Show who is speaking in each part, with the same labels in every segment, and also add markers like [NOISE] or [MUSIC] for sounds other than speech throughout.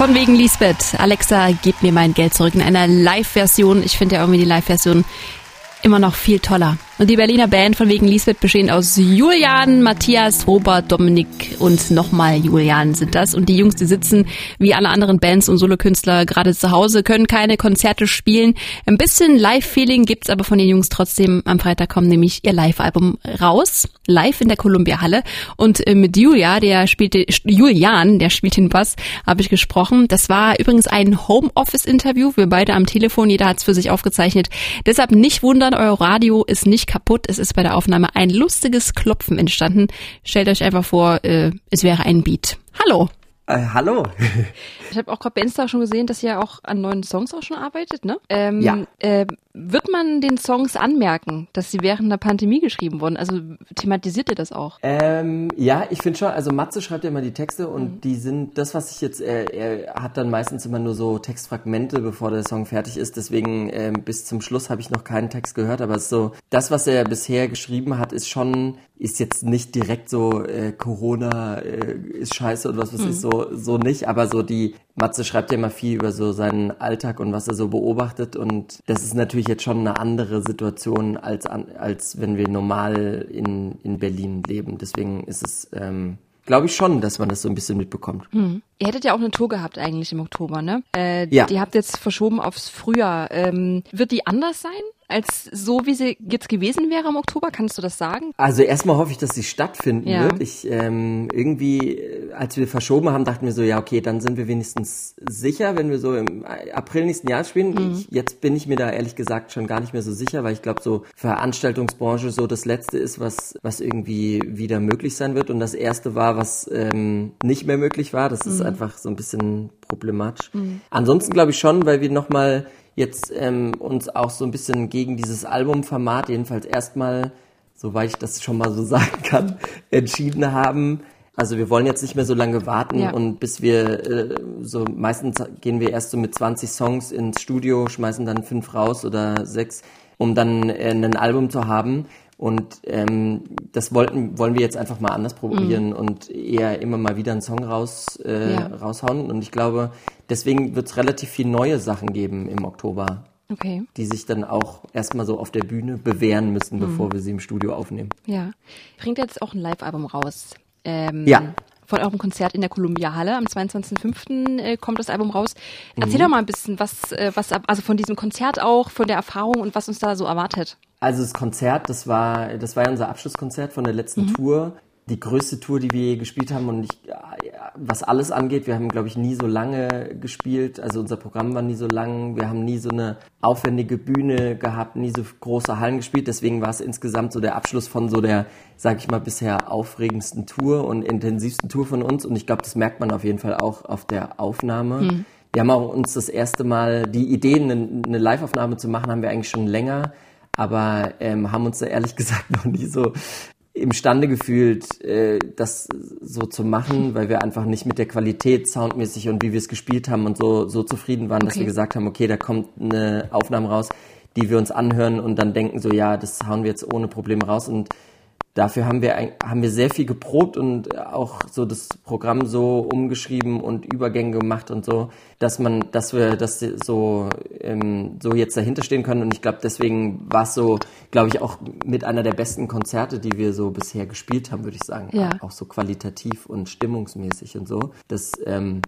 Speaker 1: Von wegen Lisbeth. Alexa, gib mir mein Geld zurück in einer Live-Version. Ich finde ja irgendwie die Live-Version immer noch viel toller. Und die Berliner Band von wegen Lisbeth bestehend aus Julian, Matthias, Robert, Dominik und nochmal Julian sind das. Und die Jungs, die sitzen wie alle anderen Bands und Solokünstler gerade zu Hause, können keine Konzerte spielen. Ein bisschen Live-Feeling gibt's aber von den Jungs trotzdem. Am Freitag kommt nämlich ihr Live-Album raus, live in der Columbia Halle. Und äh, mit Julia, der spielte, Julian, der spielt den Bass, habe ich gesprochen. Das war übrigens ein Homeoffice-Interview. Wir beide am Telefon, jeder hat's für sich aufgezeichnet. Deshalb nicht wundern, euer Radio ist nicht kaputt. Es ist bei der Aufnahme ein lustiges Klopfen entstanden. Stellt euch einfach vor, äh, es wäre ein Beat. Hallo.
Speaker 2: Äh, hallo. [LAUGHS]
Speaker 1: ich habe auch gerade bei Insta schon gesehen, dass ihr auch an neuen Songs auch schon arbeitet, ne? Ähm,
Speaker 2: ja.
Speaker 1: Äh, wird man den Songs anmerken, dass sie während der Pandemie geschrieben wurden? Also thematisiert ihr das auch?
Speaker 2: Ähm, ja, ich finde schon. Also Matze schreibt ja immer die Texte und mhm. die sind das, was ich jetzt. Er, er hat dann meistens immer nur so Textfragmente, bevor der Song fertig ist. Deswegen ähm, bis zum Schluss habe ich noch keinen Text gehört. Aber so das, was er bisher geschrieben hat, ist schon ist jetzt nicht direkt so äh, Corona äh, ist scheiße und was weiß mhm. ich so so nicht. Aber so die Matze schreibt ja immer viel über so seinen Alltag und was er so beobachtet und das ist natürlich jetzt schon eine andere Situation als als wenn wir normal in in Berlin leben. Deswegen ist es ähm, glaube ich schon, dass man das so ein bisschen mitbekommt.
Speaker 1: Hm. Ihr hättet ja auch eine Tour gehabt eigentlich im Oktober, ne? Äh,
Speaker 2: ja.
Speaker 1: Die habt jetzt verschoben aufs Frühjahr. Ähm, wird die anders sein? Als so, wie sie jetzt gewesen wäre im Oktober? Kannst du das sagen?
Speaker 2: Also erstmal hoffe ich, dass sie stattfinden ja. wird. Ich ähm, irgendwie, als wir verschoben haben, dachten wir so, ja okay, dann sind wir wenigstens sicher, wenn wir so im April nächsten Jahres spielen. Mhm. Ich, jetzt bin ich mir da ehrlich gesagt schon gar nicht mehr so sicher, weil ich glaube, so Veranstaltungsbranche so das Letzte ist, was was irgendwie wieder möglich sein wird. Und das Erste war, was ähm, nicht mehr möglich war. Das ist mhm. einfach so ein bisschen problematisch. Mhm. Ansonsten glaube ich schon, weil wir nochmal jetzt ähm, uns auch so ein bisschen gegen dieses Albumformat, jedenfalls erstmal, soweit ich das schon mal so [LAUGHS] sagen kann, entschieden haben. Also wir wollen jetzt nicht mehr so lange warten ja. und bis wir äh, so meistens gehen wir erst so mit 20 Songs ins Studio, schmeißen dann fünf raus oder sechs, um dann äh, ein Album zu haben. Und ähm, das wollten, wollen wir jetzt einfach mal anders probieren mhm. und eher immer mal wieder einen Song raus, äh, ja. raushauen. Und ich glaube, deswegen wird es relativ viel neue Sachen geben im Oktober.
Speaker 1: Okay.
Speaker 2: Die sich dann auch erstmal so auf der Bühne bewähren müssen, mhm. bevor wir sie im Studio aufnehmen.
Speaker 1: Ja. Bringt jetzt auch ein Live-Album raus.
Speaker 2: Ähm, ja
Speaker 1: von eurem Konzert in der Columbia Halle. Am 22.05. Äh, kommt das Album raus. Erzähl mhm. doch mal ein bisschen, was, äh, was, also von diesem Konzert auch, von der Erfahrung und was uns da so erwartet.
Speaker 2: Also das Konzert, das war, das war ja unser Abschlusskonzert von der letzten mhm. Tour die größte Tour, die wir je gespielt haben und ich, was alles angeht, wir haben, glaube ich, nie so lange gespielt. Also unser Programm war nie so lang. Wir haben nie so eine aufwendige Bühne gehabt, nie so große Hallen gespielt. Deswegen war es insgesamt so der Abschluss von so der, sag ich mal, bisher aufregendsten Tour und intensivsten Tour von uns. Und ich glaube, das merkt man auf jeden Fall auch auf der Aufnahme. Mhm. Wir haben auch uns das erste Mal die Idee, eine, eine Live-Aufnahme zu machen, haben wir eigentlich schon länger aber ähm, haben uns da ehrlich [LAUGHS] gesagt noch nie so imstande gefühlt, äh, das so zu machen, weil wir einfach nicht mit der Qualität soundmäßig und wie wir es gespielt haben und so, so zufrieden waren, okay. dass wir gesagt haben, okay, da kommt eine Aufnahme raus, die wir uns anhören und dann denken so, ja, das hauen wir jetzt ohne Probleme raus und dafür haben wir, haben wir sehr viel geprobt und auch so das Programm so umgeschrieben und Übergänge gemacht und so, dass man, dass wir das so, ähm, so jetzt dahinter stehen können. Und ich glaube, deswegen war es so, glaube ich, auch mit einer der besten Konzerte, die wir so bisher gespielt haben, würde ich sagen.
Speaker 1: Ja.
Speaker 2: Auch so qualitativ und stimmungsmäßig und so. Das, ähm,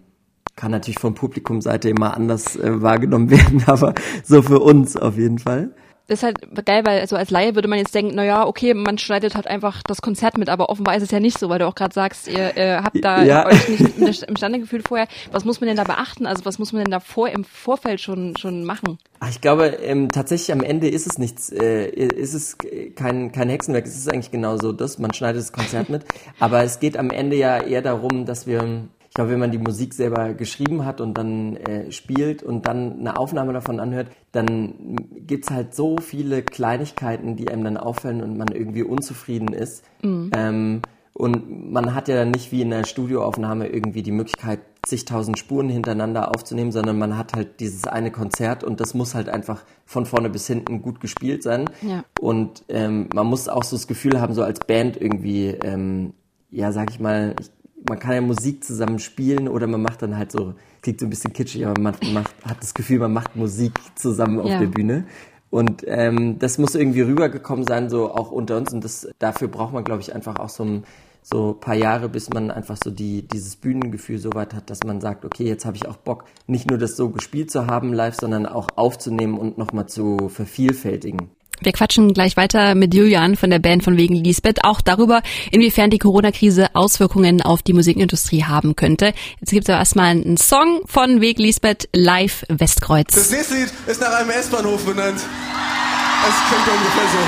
Speaker 2: kann natürlich vom Publikumseite immer anders äh, wahrgenommen [LAUGHS] werden, aber so für uns auf jeden Fall
Speaker 1: ist halt geil, weil so als Laie würde man jetzt denken, na ja, okay, man schneidet halt einfach das Konzert mit, aber offenbar ist es ja nicht so, weil du auch gerade sagst, ihr äh, habt da
Speaker 2: ja.
Speaker 1: euch nicht imstande gefühlt vorher. Was muss man denn da beachten? Also was muss man denn da vor im Vorfeld schon schon machen?
Speaker 2: Ach, ich glaube, ähm, tatsächlich am Ende ist es nichts, äh, ist es kein kein Hexenwerk. Es ist eigentlich genauso das. Man schneidet das Konzert mit, aber es geht am Ende ja eher darum, dass wir ich glaube, wenn man die Musik selber geschrieben hat und dann äh, spielt und dann eine Aufnahme davon anhört, dann gibt's halt so viele Kleinigkeiten, die einem dann auffallen und man irgendwie unzufrieden ist. Mhm. Ähm, und man hat ja dann nicht wie in einer Studioaufnahme irgendwie die Möglichkeit, zigtausend Spuren hintereinander aufzunehmen, sondern man hat halt dieses eine Konzert und das muss halt einfach von vorne bis hinten gut gespielt sein.
Speaker 1: Ja.
Speaker 2: Und ähm, man muss auch so das Gefühl haben, so als Band irgendwie, ähm, ja, sag ich mal, ich man kann ja Musik zusammen spielen oder man macht dann halt so, klingt so ein bisschen kitschig, aber man macht, hat das Gefühl, man macht Musik zusammen auf ja. der Bühne. Und ähm, das muss irgendwie rübergekommen sein, so auch unter uns. Und das dafür braucht man, glaube ich, einfach auch so ein so paar Jahre, bis man einfach so die, dieses Bühnengefühl so weit hat, dass man sagt, okay, jetzt habe ich auch Bock, nicht nur das so gespielt zu haben live, sondern auch aufzunehmen und nochmal zu vervielfältigen.
Speaker 1: Wir quatschen gleich weiter mit Julian von der Band von wegen Lisbeth auch darüber, inwiefern die Corona-Krise Auswirkungen auf die Musikindustrie haben könnte. Jetzt gibt es aber erstmal einen Song von Weg Lisbeth live Westkreuz.
Speaker 3: Das nächste Lied ist nach einem S-Bahnhof benannt. Es klingt ungefähr so.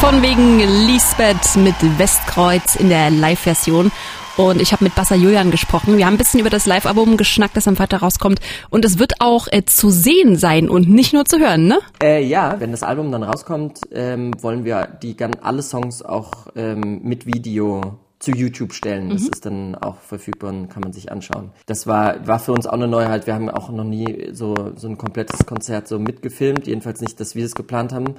Speaker 1: Von wegen Lisbeth mit Westkreuz in der Live-Version. Und ich habe mit Bassa Julian gesprochen. Wir haben ein bisschen über das Live-Album geschnackt, das am Freitag rauskommt. Und es wird auch äh, zu sehen sein und nicht nur zu hören, ne?
Speaker 2: Äh, ja, wenn das Album dann rauskommt, ähm, wollen wir die alle Songs auch ähm, mit Video zu YouTube stellen. Das mhm. ist dann auch verfügbar und kann man sich anschauen. Das war, war für uns auch eine Neuheit. Wir haben auch noch nie so, so ein komplettes Konzert so mitgefilmt. Jedenfalls nicht, dass wir es geplant haben.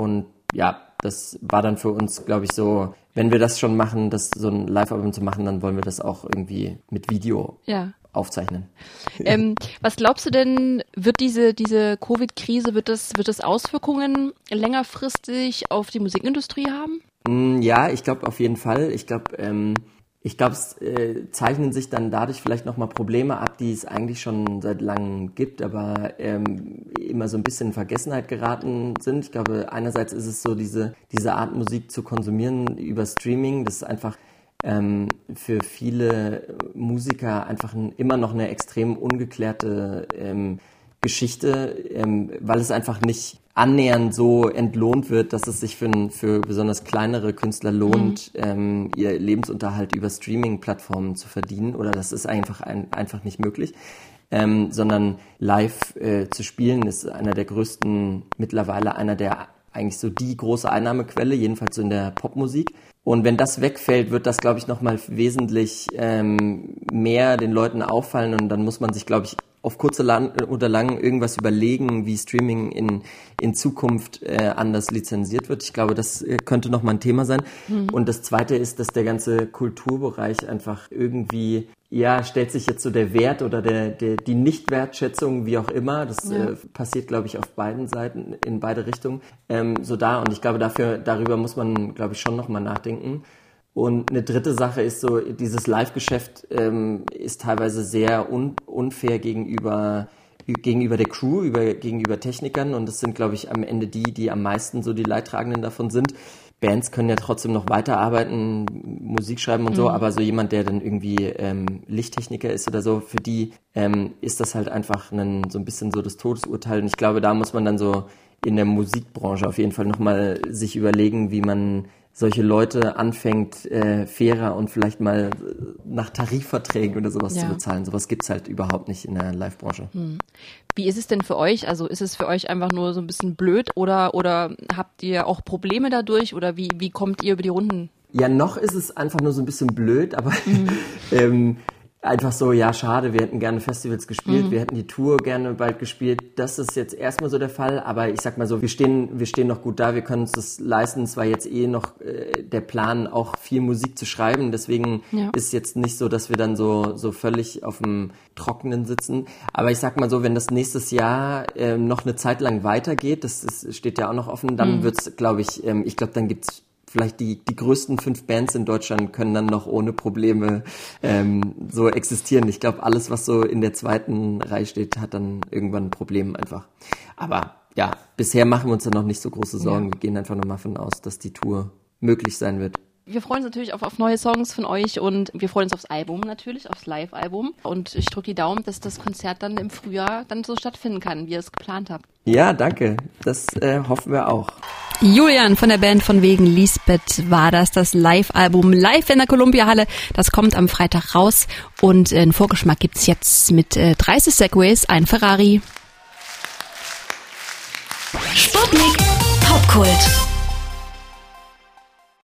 Speaker 2: Und ja, das war dann für uns, glaube ich, so, wenn wir das schon machen, das so ein Live-Album zu machen, dann wollen wir das auch irgendwie mit Video ja. aufzeichnen. [LAUGHS]
Speaker 1: Ähm, was glaubst du denn, wird diese, diese Covid-Krise, wird das, wird das Auswirkungen längerfristig auf die Musikindustrie haben?
Speaker 2: Mm, ja, ich glaube auf jeden Fall. Ich glaube, ähm, ich glaube, es äh, zeichnen sich dann dadurch vielleicht nochmal Probleme ab, die es eigentlich schon seit langem gibt, aber ähm, immer so ein bisschen in Vergessenheit geraten sind. Ich glaube, einerseits ist es so, diese, diese Art Musik zu konsumieren über Streaming, das ist einfach ähm, für viele Musiker einfach ein, immer noch eine extrem ungeklärte ähm, Geschichte, ähm, weil es einfach nicht annähernd so entlohnt wird, dass es sich für, für besonders kleinere Künstler lohnt, mhm. ähm, ihr Lebensunterhalt über Streaming-Plattformen zu verdienen. Oder das ist einfach, ein, einfach nicht möglich. Ähm, sondern live äh, zu spielen ist einer der größten, mittlerweile einer der eigentlich so die große Einnahmequelle, jedenfalls so in der Popmusik. Und wenn das wegfällt, wird das, glaube ich, nochmal wesentlich ähm, mehr den Leuten auffallen und dann muss man sich, glaube ich, auf kurze oder lang irgendwas überlegen, wie Streaming in, in Zukunft äh, anders lizenziert wird. Ich glaube, das äh, könnte nochmal ein Thema sein. Mhm. Und das Zweite ist, dass der ganze Kulturbereich einfach irgendwie, ja, stellt sich jetzt so der Wert oder der, der die Nichtwertschätzung, wie auch immer, das ja. äh, passiert, glaube ich, auf beiden Seiten, in beide Richtungen, ähm, so da. Und ich glaube, dafür, darüber muss man, glaube ich, schon nochmal nachdenken. Und eine dritte Sache ist so, dieses Live-Geschäft ähm, ist teilweise sehr un unfair gegenüber gegenüber der Crew, über, gegenüber Technikern und das sind, glaube ich, am Ende die, die am meisten so die Leidtragenden davon sind. Bands können ja trotzdem noch weiterarbeiten, Musik schreiben und mhm. so, aber so jemand, der dann irgendwie ähm, Lichttechniker ist oder so, für die ähm, ist das halt einfach ein, so ein bisschen so das Todesurteil. Und ich glaube, da muss man dann so in der Musikbranche auf jeden Fall nochmal sich überlegen, wie man solche Leute anfängt, äh, fairer und vielleicht mal nach Tarifverträgen oder sowas ja. zu bezahlen. Sowas gibt's halt überhaupt nicht in der Live-Branche. Hm.
Speaker 1: Wie ist es denn für euch? Also ist es für euch einfach nur so ein bisschen blöd oder, oder habt ihr auch Probleme dadurch oder wie, wie kommt ihr über die Runden?
Speaker 2: Ja, noch ist es einfach nur so ein bisschen blöd, aber mhm. [LAUGHS] ähm, einfach so, ja, schade, wir hätten gerne Festivals gespielt, mhm. wir hätten die Tour gerne bald gespielt. Das ist jetzt erstmal so der Fall, aber ich sag mal so, wir stehen, wir stehen noch gut da, wir können uns das leisten. Es war jetzt eh noch äh, der Plan, auch viel Musik zu schreiben. Deswegen ja. ist jetzt nicht so, dass wir dann so, so völlig auf dem Trockenen sitzen. Aber ich sag mal so, wenn das nächstes Jahr äh, noch eine Zeit lang weitergeht, das ist, steht ja auch noch offen, dann mhm. wird's, glaube ich, ähm, ich glaube, dann gibt's vielleicht die, die größten fünf Bands in Deutschland können dann noch ohne Probleme ähm, so existieren. Ich glaube, alles, was so in der zweiten Reihe steht, hat dann irgendwann ein Problem einfach. Aber ja, bisher machen wir uns da noch nicht so große Sorgen. Ja. Wir gehen einfach nochmal von aus, dass die Tour möglich sein wird
Speaker 1: wir freuen uns natürlich auf, auf neue Songs von euch und wir freuen uns aufs Album natürlich, aufs Live-Album. Und ich drücke die Daumen, dass das Konzert dann im Frühjahr dann so stattfinden kann, wie ihr es geplant habt.
Speaker 2: Ja, danke. Das äh, hoffen wir auch.
Speaker 1: Julian von der Band von wegen Lisbeth war das, das Live-Album live in der Columbia-Halle. Das kommt am Freitag raus und äh, einen Vorgeschmack gibt's jetzt mit äh, 30 Segways, ein Ferrari.
Speaker 4: Sputnik Popkult.